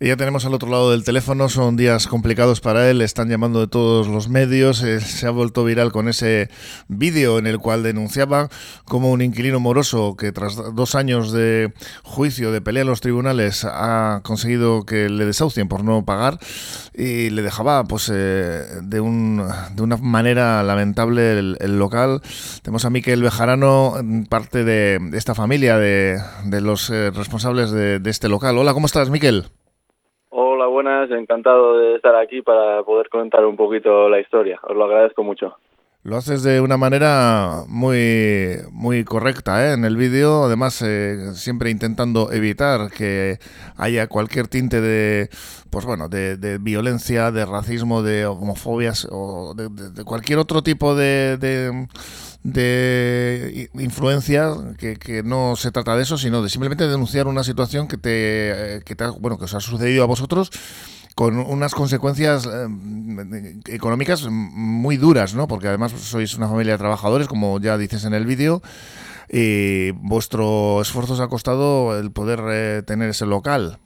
Ya tenemos al otro lado del teléfono, son días complicados para él, están llamando de todos los medios, eh, se ha vuelto viral con ese vídeo en el cual denunciaba como un inquilino moroso que tras dos años de juicio, de pelea en los tribunales, ha conseguido que le desahucien por no pagar y le dejaba pues eh, de, un, de una manera lamentable el, local. Tenemos a Miquel Bejarano, parte de esta familia, de, de los eh, responsables de, de este local. Hola, ¿cómo estás, Miquel? Buenas, encantado de estar aquí para poder comentar un poquito la historia. Os lo agradezco mucho. Lo haces de una manera muy, muy correcta ¿eh? en el vídeo, además eh, siempre intentando evitar que haya cualquier tinte de, pues bueno, de, violencia, de racismo, de homofobias o de, cualquier otro tipo de, de influencia que, no se trata de eso, sino de simplemente denunciar una situación que te, eh, que te bueno, que os ha sucedido a vosotros con unas consecuencias eh, económicas muy duras, ¿no? Porque además sois una familia de trabajadores, como ya dices en el vídeo, y vuestro esfuerzo os ha costado el poder eh, tener ese local.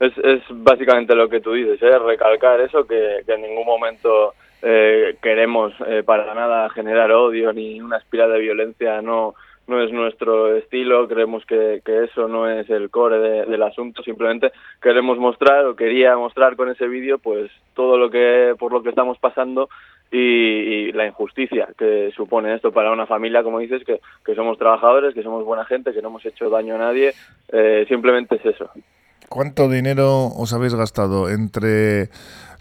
es, es, básicamente lo que tú dices, ¿eh? recalcar eso, que, que en ningún momento eh, queremos para nada generar odio ni una espiral de violencia, no no es nuestro estilo, creemos que, que eso no es el core del asunto, simplemente queremos mostrar o quería mostrar con ese vídeo pues todo lo que por lo que estamos pasando y, la injusticia que supone esto para una familia, como dices, que, que, somos trabajadores, que somos buena gente, que no hemos hecho daño a nadie, eh, simplemente es eso. ¿Cuánto dinero os habéis gastado entre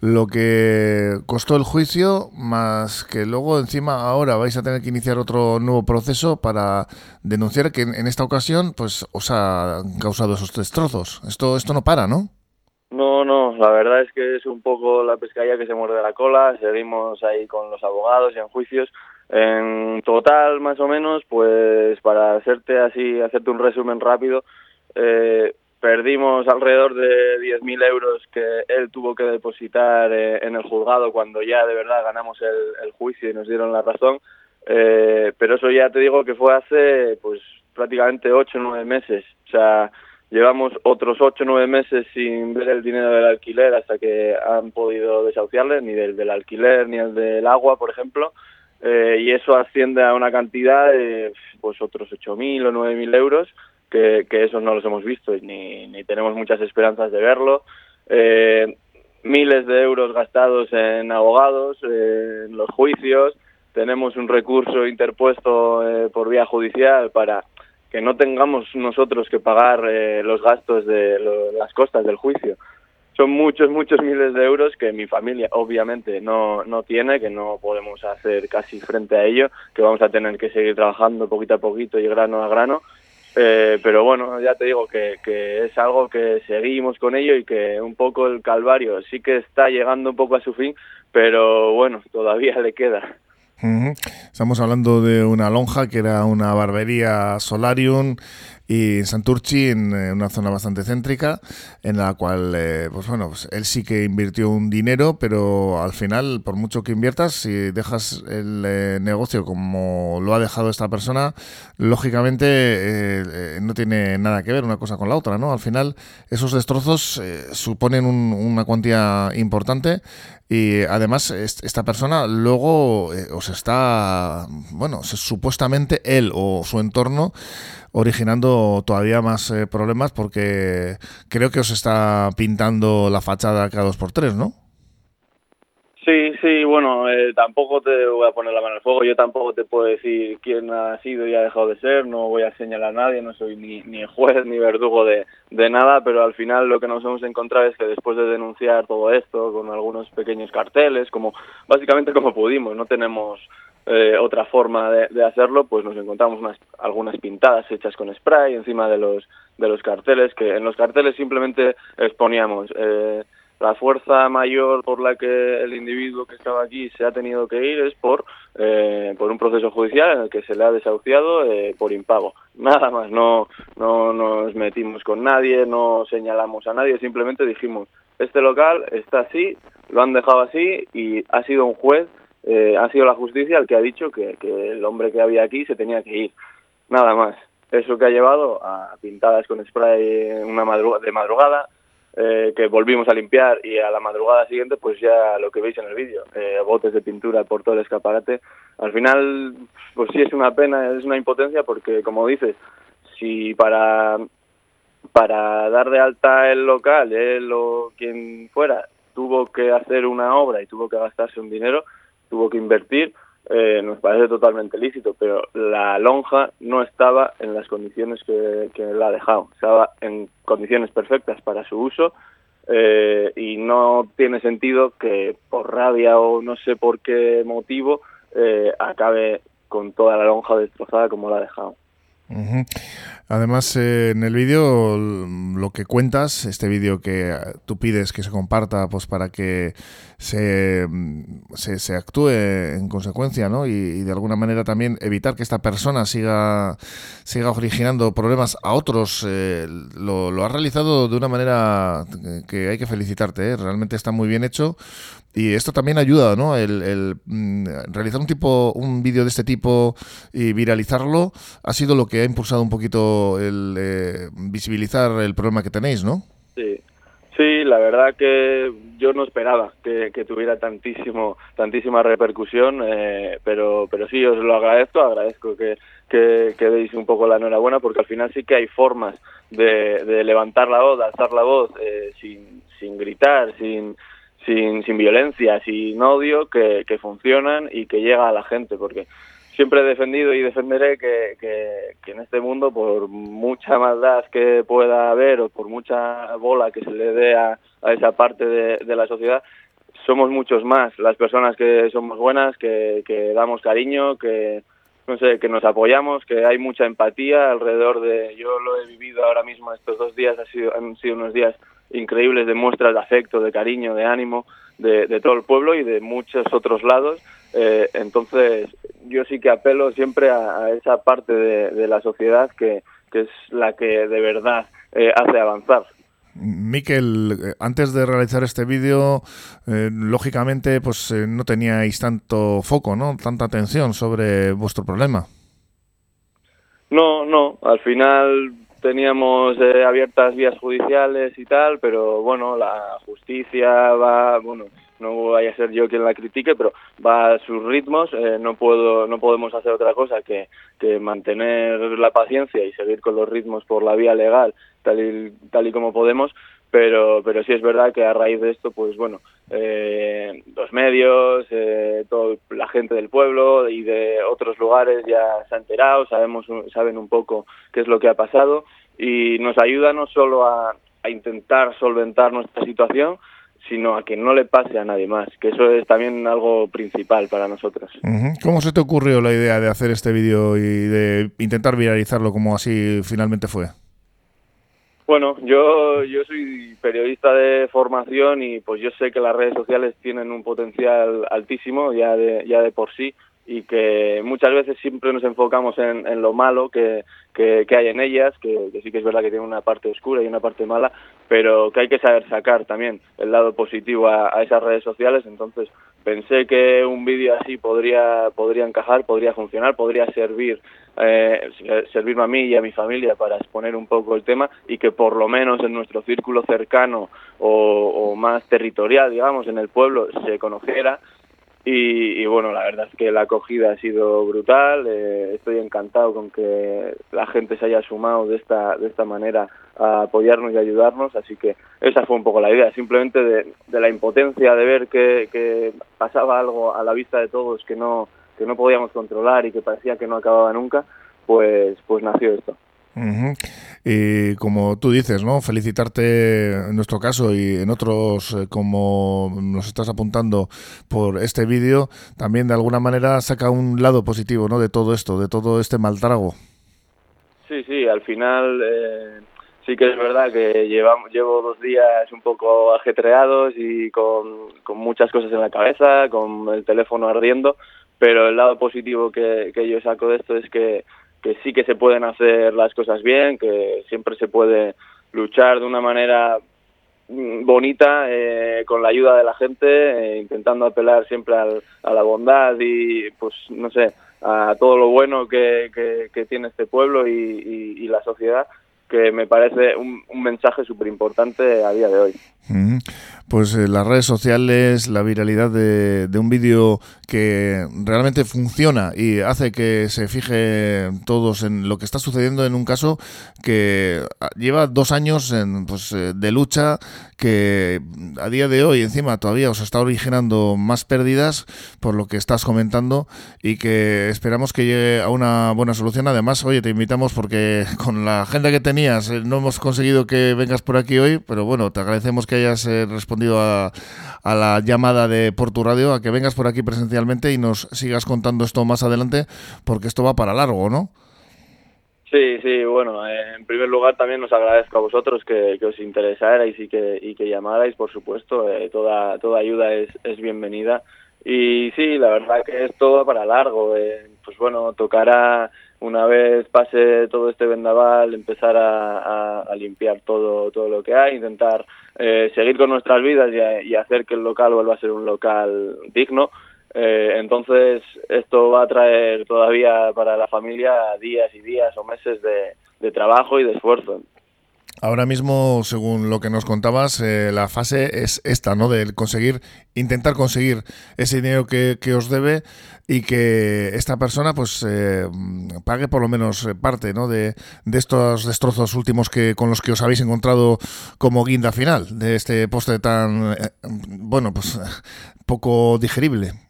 lo que costó el juicio, más que luego encima ahora vais a tener que iniciar otro nuevo proceso para denunciar que en, esta ocasión pues os ha causado esos destrozos. Esto, esto no para, ¿no? No, no, la verdad es que es un poco la pescadilla que se muerde la cola, seguimos ahí con los abogados y en juicios. En total, más o menos, pues para hacerte así, hacerte un resumen rápido, eh, perdimos alrededor de 10.000 euros que él tuvo que depositar eh, en el juzgado cuando ya de verdad ganamos el, juicio y nos dieron la razón. Eh, pero eso ya te digo que fue hace pues prácticamente 8 o 9 meses. O sea, llevamos otros 8 o 9 meses sin ver el dinero del alquiler hasta que han podido desahuciarle, ni del, del alquiler ni el del agua, por ejemplo. Eh, y eso asciende a una cantidad de pues otros 8.000 o 9.000 euros que, que esos no los hemos visto ni, ni tenemos muchas esperanzas de verlo. Eh, miles de euros gastados en abogados, en los juicios, tenemos un recurso interpuesto eh, por vía judicial para que no tengamos nosotros que pagar eh, los gastos de las costas del juicio. Son muchos, muchos miles de euros que mi familia obviamente no, no tiene, que no podemos hacer casi frente a ello, que vamos a tener que seguir trabajando poquito a poquito y grano a grano eh, pero bueno, ya te digo que, que, es algo que seguimos con ello y que un poco el calvario sí que está llegando un poco a su fin, pero bueno, todavía le queda. Estamos hablando de una lonja que era una barbería Solarium y en Santurchi, en eh, una zona bastante céntrica, en la cual, eh, pues bueno, pues él sí que invirtió un dinero, pero al final, por mucho que inviertas, si dejas el eh, negocio como lo ha dejado esta persona, lógicamente no tiene nada que ver una cosa con la otra, ¿no? Al final, esos destrozos suponen una cuantía importante y además esta persona luego os está, bueno, supuestamente él o su entorno originando todavía más eh, problemas porque creo que os está pintando la fachada cada dos por tres, ¿no? Sí, sí, bueno, eh, tampoco te voy a poner la mano al fuego, yo tampoco te puedo decir quién ha sido y ha dejado de ser, no voy a señalar a nadie, no soy ni, ni juez ni verdugo de, de nada, pero al final lo que nos hemos encontrado es que después de denunciar todo esto con algunos pequeños carteles, como básicamente como pudimos, no tenemos eh, otra forma de, hacerlo, pues nos encontramos unas, algunas pintadas hechas con spray encima de los, de los carteles, que en los carteles simplemente exponíamos eh, la fuerza mayor por la que el individuo que estaba aquí se ha tenido que ir es por, eh, por un proceso judicial en el que se le ha desahuciado por impago. Nada más, no, no nos metimos con nadie, no señalamos a nadie, simplemente dijimos, este local está así, lo han dejado así y ha sido un juez eh, ha sido la justicia el que ha dicho que, el hombre que había aquí se tenía que ir. Nada más. Eso que ha llevado a pintadas con spray una de madrugada, eh, que volvimos a limpiar y a la madrugada siguiente pues ya lo que veis en el vídeo, eh, botes de pintura por todo el escaparate. Al final pues sí es una pena, es una impotencia porque como dices, si para para dar de alta el local, él o quien fuera, tuvo que hacer una obra y tuvo que gastarse un dinero, tuvo que invertir, eh, nos parece totalmente lícito, pero la lonja no estaba en las condiciones que, la ha dejado, estaba en condiciones perfectas para su uso eh, y no tiene sentido que por rabia o no sé por qué motivo eh, acabe con toda la lonja destrozada como la ha dejado. Además, eh, en el vídeo lo que cuentas, este vídeo que tú pides que se comparta pues para que se, se, actúe en consecuencia ¿no? Y, de alguna manera también evitar que esta persona siga, siga originando problemas a otros, eh, lo, lo has realizado de una manera que hay que felicitarte, ¿eh? realmente está muy bien hecho y esto también ayuda, ¿no? El, el mm, realizar un tipo, un vídeo de este tipo y viralizarlo ha sido lo que ha impulsado un poquito el eh, visibilizar el problema que tenéis, ¿no? Sí, sí, la verdad que yo no esperaba que, tuviera tantísimo, tantísima repercusión, eh, pero, pero sí os lo agradezco, agradezco que, que, deis un poco la enhorabuena porque al final sí que hay formas de, de levantar la voz, de alzar la voz eh, sin, sin gritar, sin sin, sin violencia, sin odio, que, que funcionan y que llega a la gente, porque siempre he defendido y defenderé que, que, en este mundo, por mucha maldad que pueda haber o por mucha bola que se le dé a, a esa parte de, de, la sociedad, somos muchos más las personas que somos buenas, que, que damos cariño, que no sé, que nos apoyamos, que hay mucha empatía alrededor de. Yo lo he vivido ahora mismo estos dos días, ha sido, han sido unos días increíbles de muestras de afecto, de cariño, de ánimo de, de todo el pueblo y de muchos otros lados. Eh, entonces, yo sí que apelo siempre a, esa parte de, la sociedad que, que, es la que de verdad eh, hace avanzar. Miquel, eh, antes de realizar este vídeo, lógicamente, pues no teníais tanto foco, ¿no? Tanta atención sobre vuestro problema. No, no. Al final teníamos eh, abiertas vías judiciales y tal, pero bueno, la justicia va, bueno, no vaya a ser yo quien la critique, pero va a sus ritmos, eh, no puedo, no podemos hacer otra cosa que, que mantener la paciencia y seguir con los ritmos por la vía legal, tal y, tal y como podemos, pero pero sí es verdad que a raíz de esto pues bueno eh, los medios eh, toda la gente del pueblo y de otros lugares ya se han enterado sabemos saben un poco qué es lo que ha pasado y nos ayuda no solo a, a intentar solventar nuestra situación sino a que no le pase a nadie más, que eso es también algo principal para nosotros. ¿Cómo se te ocurrió la idea de hacer este vídeo y de intentar viralizarlo como así finalmente fue? Bueno, yo, yo soy periodista de formación y pues yo sé que las redes sociales tienen un potencial altísimo ya de, ya de por sí y que muchas veces siempre nos enfocamos en, en lo malo que, que, hay en ellas, que, sí que es verdad que tiene una parte oscura y una parte mala, pero que hay que saber sacar también el lado positivo a, a esas redes sociales. Entonces pensé que un vídeo así podría, podría encajar, podría funcionar, podría servir eh, servirme a mí y a mi familia para exponer un poco el tema y que por lo menos en nuestro círculo cercano o, o más territorial, digamos, en el pueblo se conociera y, bueno, la verdad es que la acogida ha sido brutal. Eh, estoy encantado con que la gente se haya sumado de esta, de esta manera a apoyarnos y ayudarnos. Así que esa fue un poco la idea, simplemente de, de la impotencia de ver que, que, pasaba algo a la vista de todos que no, que no podíamos controlar y que parecía que no acababa nunca, pues, pues nació esto. Y como tú dices, ¿no? Felicitarte en nuestro caso y en otros, eh, como nos estás apuntando por este vídeo, también de alguna manera saca un lado positivo, ¿no? De todo esto, de todo este mal trago. Sí, sí, al final eh, sí que es verdad que llevamos, llevo dos días un poco ajetreados y con, con muchas cosas en la cabeza, con el teléfono ardiendo, pero el lado positivo que, que yo saco de esto es que que sí que se pueden hacer las cosas bien, que siempre se puede luchar de una manera mm, bonita eh, con la ayuda de la gente, eh, intentando apelar siempre al, a la bondad y pues no sé, a todo lo bueno que, tiene este pueblo y, la sociedad que me parece un, un mensaje súper importante a día de hoy. Pues eh, las redes sociales, la viralidad de, de un vídeo que realmente funciona y hace que se fije todos en lo que está sucediendo en un caso que ah, lleva dos años en, pues, eh, de lucha, que a día de hoy encima todavía os está originando más pérdidas por lo que estás comentando y que esperamos que llegue a una buena solución. Además, oye, te invitamos porque con la agenda que tenías eh, no hemos conseguido que vengas por aquí hoy, pero bueno, te agradecemos que hayas respondido a, la llamada de Portu Radio, a que vengas por aquí presencialmente y nos sigas contando esto más adelante, porque esto va para largo, ¿no? Sí, sí, bueno, eh, en primer lugar también os agradezco a vosotros que, os interesarais y que, y que llamarais, por supuesto, eh, toda, toda ayuda es, es bienvenida. Y sí, la verdad que es todo para largo. Eh, pues bueno, tocará una vez pase todo este vendaval, empezar a, a, limpiar todo, todo lo que hay, intentar eh, seguir con nuestras vidas y, hacer que el local vuelva a ser un local digno. Eh, entonces, esto va a traer todavía para la familia días y días o meses de, de trabajo y de esfuerzo. Ahora mismo, según lo que nos contabas, eh, la fase es esta, ¿no? De conseguir, intentar conseguir ese dinero que, os debe y que esta persona, pues, eh, pague por lo menos parte, ¿no? De, de, estos destrozos últimos que con los que os habéis encontrado como guinda final de este postre tan, eh, bueno, pues, poco digerible.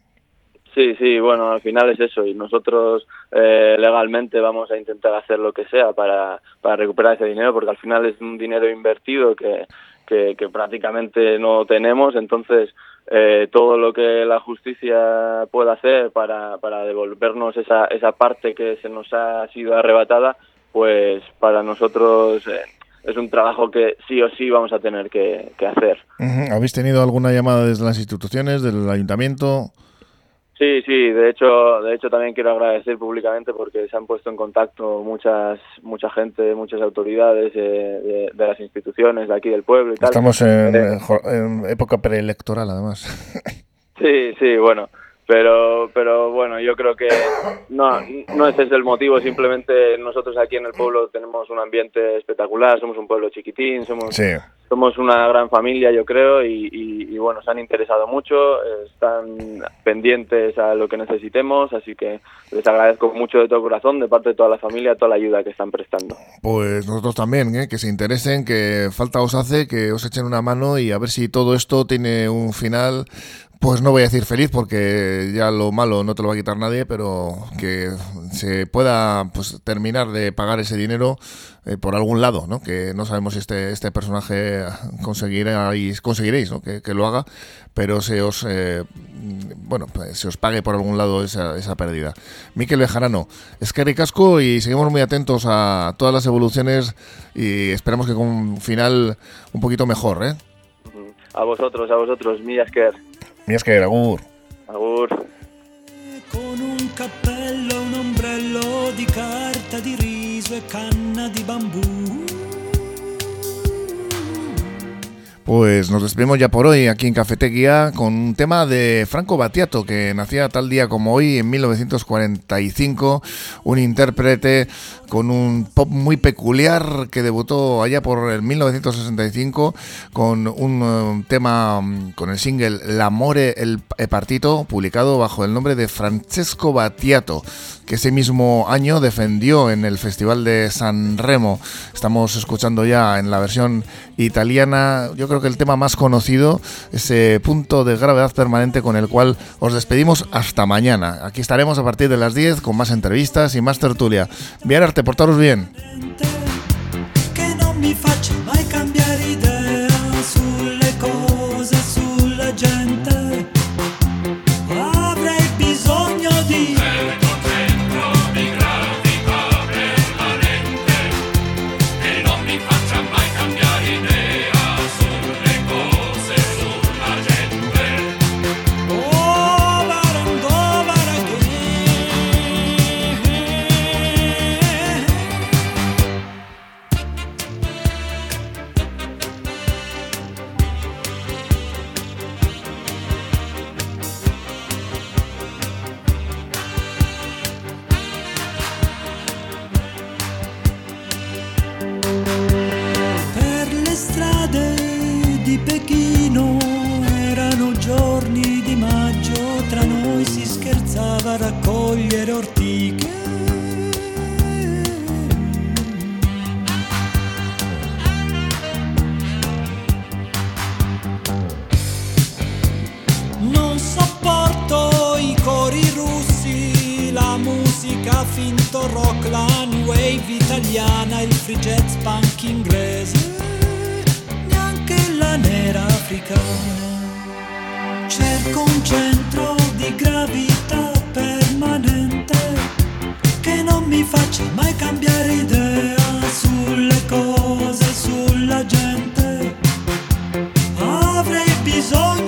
Sí, sí, bueno, al final es eso y nosotros eh, legalmente vamos a intentar hacer lo que sea para, para recuperar ese dinero porque al final es un dinero invertido que, que, prácticamente no tenemos, entonces eh, todo lo que la justicia pueda hacer para, para devolvernos esa, esa parte que se nos ha sido arrebatada, pues para nosotros... Eh, es un trabajo que sí o sí vamos a tener que, que hacer. ¿Habéis tenido alguna llamada desde las instituciones, del ayuntamiento? Sí, sí, de hecho, de hecho también quiero agradecer públicamente porque se han puesto en contacto muchas, mucha gente, muchas autoridades de, las instituciones de aquí del pueblo y tal. Estamos en, eh, en época preelectoral además. Sí, sí, bueno, pero pero bueno yo creo que no no ese es el motivo simplemente nosotros aquí en el pueblo tenemos un ambiente espectacular somos un pueblo chiquitín somos somos una gran familia yo creo y, bueno se han interesado mucho están pendientes a lo que necesitemos así que les agradezco mucho de todo corazón de parte de toda la familia toda la ayuda que están prestando pues nosotros también ¿eh? que se interesen que falta os hace que os echen una mano y a ver si todo esto tiene un final pues no voy a decir feliz porque ya lo malo no te lo va a quitar nadie, pero que se pueda pues, terminar de pagar ese dinero eh, por algún lado, ¿no? Que no sabemos si este, este personaje conseguiréis, conseguiréis ¿no? que, lo haga, pero se os, eh, bueno, pues, se os pague por algún lado esa, esa pérdida. Miquel Bejarano, es que casco y seguimos muy atentos a todas las evoluciones y esperamos que con un final un poquito mejor, ¿eh? A vosotros, a vosotros, mi Asker. Mi Asker, agur. Agur. Con un cappello, un ombrello di carta di riso e canna di bambù Pues nos despedimos ya por hoy aquí en Cafetería con un tema de Franco Battiato, que nacía tal día como hoy en 1945, un intérprete con un pop muy peculiar que debutó allá por el 1965 con un eh, tema mm, con el single L'amore el partito, publicado bajo el nombre de Francesco Battiato que ese mismo año defendió en el Festival de San Remo. Estamos escuchando ya en la versión italiana, yo creo que el tema más conocido, ese punto de gravedad permanente con el cual os despedimos hasta mañana. Aquí estaremos a partir de las 10 con más entrevistas y más tertulia. Arte, portaros bien. finto rock, la new wave italiana, il free jazz punk inglese, neanche la nera africana. Cerco un centro di gravità permanente che non mi faccia mai cambiare idea sulle cose, sulla gente. Avrei bisogno